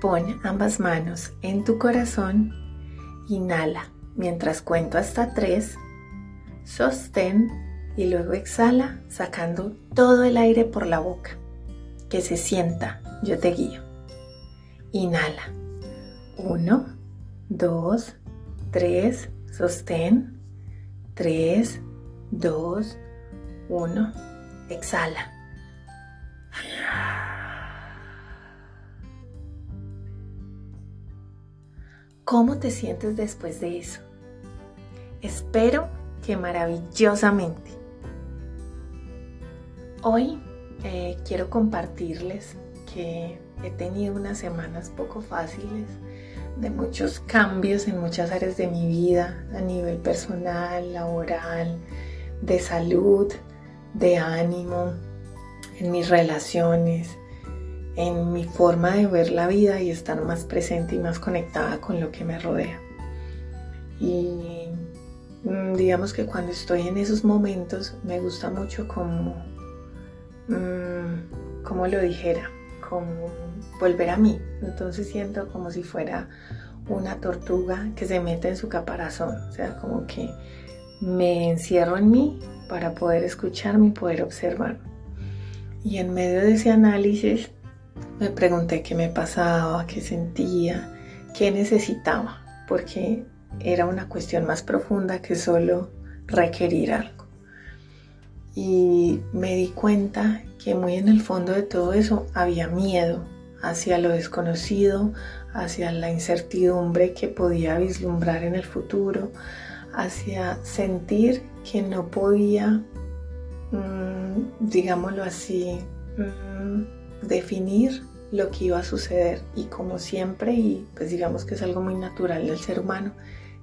Pon ambas manos en tu corazón, inhala mientras cuento hasta tres, sostén y luego exhala sacando todo el aire por la boca. Que se sienta, yo te guío. Inhala. Uno, dos, tres, sostén. Tres, dos, uno, exhala. ¿Cómo te sientes después de eso? Espero que maravillosamente. Hoy eh, quiero compartirles que he tenido unas semanas poco fáciles, de muchos cambios en muchas áreas de mi vida, a nivel personal, laboral, de salud, de ánimo, en mis relaciones, en mi forma de ver la vida y estar más presente y más conectada con lo que me rodea. Y mm, digamos que cuando estoy en esos momentos me gusta mucho como, mm, como lo dijera, como volver a mí. Entonces siento como si fuera una tortuga que se mete en su caparazón, o sea, como que me encierro en mí para poder escucharme y poder observar. Y en medio de ese análisis me pregunté qué me pasaba, qué sentía, qué necesitaba, porque era una cuestión más profunda que solo requerir algo. Y me di cuenta que muy en el fondo de todo eso había miedo hacia lo desconocido, hacia la incertidumbre que podía vislumbrar en el futuro, hacia sentir que no podía, mm, digámoslo así, mm, definir lo que iba a suceder y como siempre, y pues digamos que es algo muy natural del ser humano,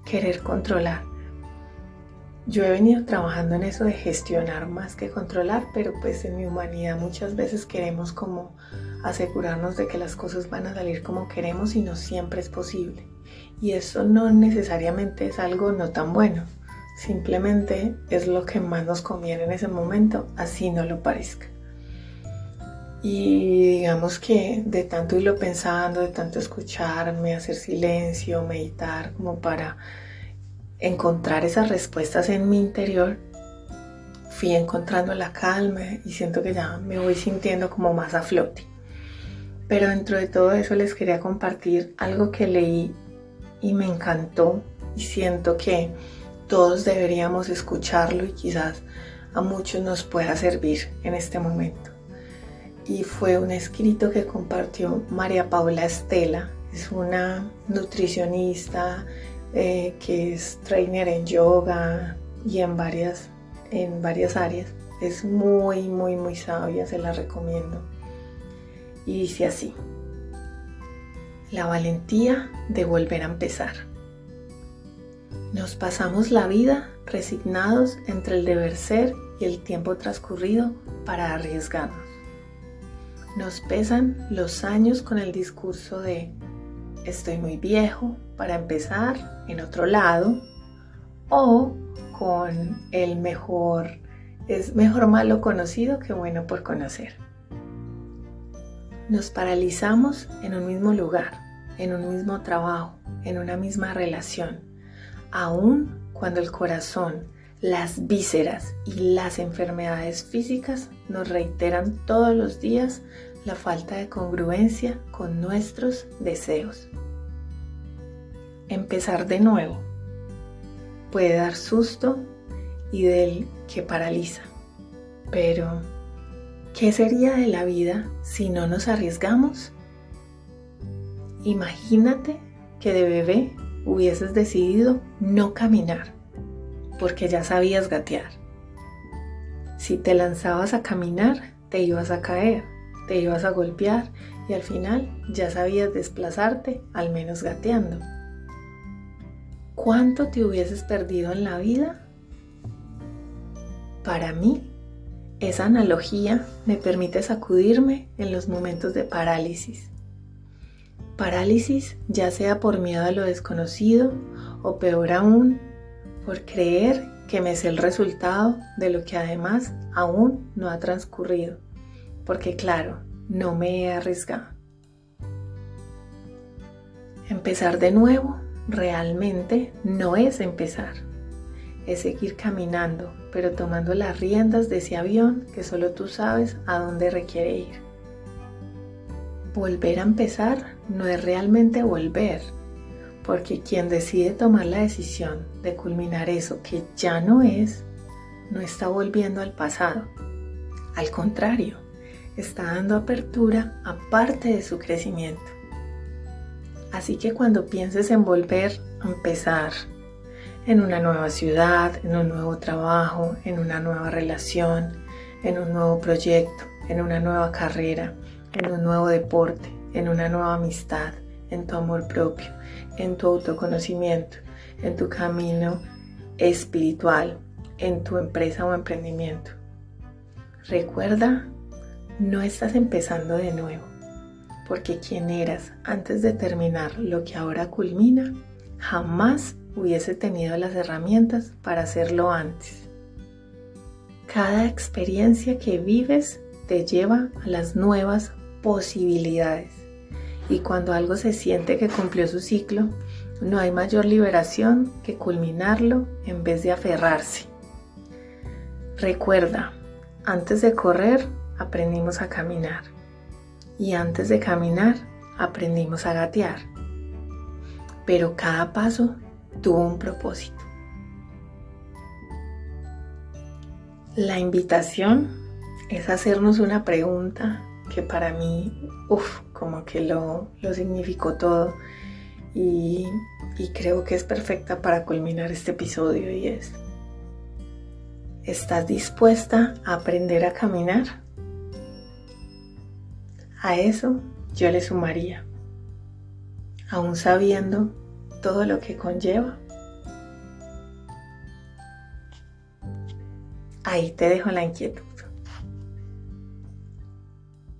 querer controlar. Yo he venido trabajando en eso de gestionar más que controlar, pero pues en mi humanidad muchas veces queremos como asegurarnos de que las cosas van a salir como queremos y no siempre es posible. Y eso no necesariamente es algo no tan bueno, simplemente es lo que más nos conviene en ese momento, así no lo parezca. Y digamos que de tanto irlo pensando, de tanto escucharme, hacer silencio, meditar, como para encontrar esas respuestas en mi interior, fui encontrando la calma y siento que ya me voy sintiendo como más a flote. Pero dentro de todo eso les quería compartir algo que leí y me encantó y siento que todos deberíamos escucharlo y quizás a muchos nos pueda servir en este momento y fue un escrito que compartió María Paula Estela. Es una nutricionista eh, que es trainer en yoga y en varias, en varias áreas. Es muy, muy, muy sabia, se la recomiendo. Y dice así, la valentía de volver a empezar. Nos pasamos la vida resignados entre el deber ser y el tiempo transcurrido para arriesgarnos. Nos pesan los años con el discurso de estoy muy viejo para empezar en otro lado o con el mejor, es mejor malo conocido que bueno por conocer. Nos paralizamos en un mismo lugar, en un mismo trabajo, en una misma relación, aun cuando el corazón, las vísceras y las enfermedades físicas nos reiteran todos los días la falta de congruencia con nuestros deseos. Empezar de nuevo puede dar susto y del que paraliza, pero ¿qué sería de la vida si no nos arriesgamos? Imagínate que de bebé hubieses decidido no caminar porque ya sabías gatear. Si te lanzabas a caminar, te ibas a caer te ibas a golpear y al final ya sabías desplazarte, al menos gateando. ¿Cuánto te hubieses perdido en la vida? Para mí, esa analogía me permite sacudirme en los momentos de parálisis. Parálisis ya sea por miedo a lo desconocido o peor aún, por creer que me sé el resultado de lo que además aún no ha transcurrido, porque claro, no me he arriesgado. Empezar de nuevo realmente no es empezar, es seguir caminando, pero tomando las riendas de ese avión que solo tú sabes a dónde requiere ir. Volver a empezar no es realmente volver, porque quien decide tomar la decisión de culminar eso que ya no es, no está volviendo al pasado. Al contrario, está dando apertura a parte de su crecimiento. Así que cuando pienses en volver a empezar, en una nueva ciudad, en un nuevo trabajo, en una nueva relación, en un nuevo proyecto, en una nueva carrera, en un nuevo deporte, en una nueva amistad, en tu amor propio, en tu autoconocimiento, en tu camino espiritual, en tu empresa o emprendimiento. Recuerda, no estás empezando de nuevo, porque quien eras antes de terminar lo que ahora culmina, jamás hubiese tenido las herramientas para hacerlo antes. Cada experiencia que vives te lleva a las nuevas posibilidades y cuando algo se siente que cumplió su ciclo, no hay mayor liberación que culminarlo en vez de aferrarse. Recuerda, antes de correr aprendimos a caminar y antes de caminar aprendimos a gatear. Pero cada paso tuvo un propósito. La invitación es hacernos una pregunta que para mí, uff, como que lo, lo significó todo y, y creo que es perfecta para culminar este episodio y es, ¿estás dispuesta a aprender a caminar? A eso yo le sumaría, aún sabiendo todo lo que conlleva. Ahí te dejo la inquietud.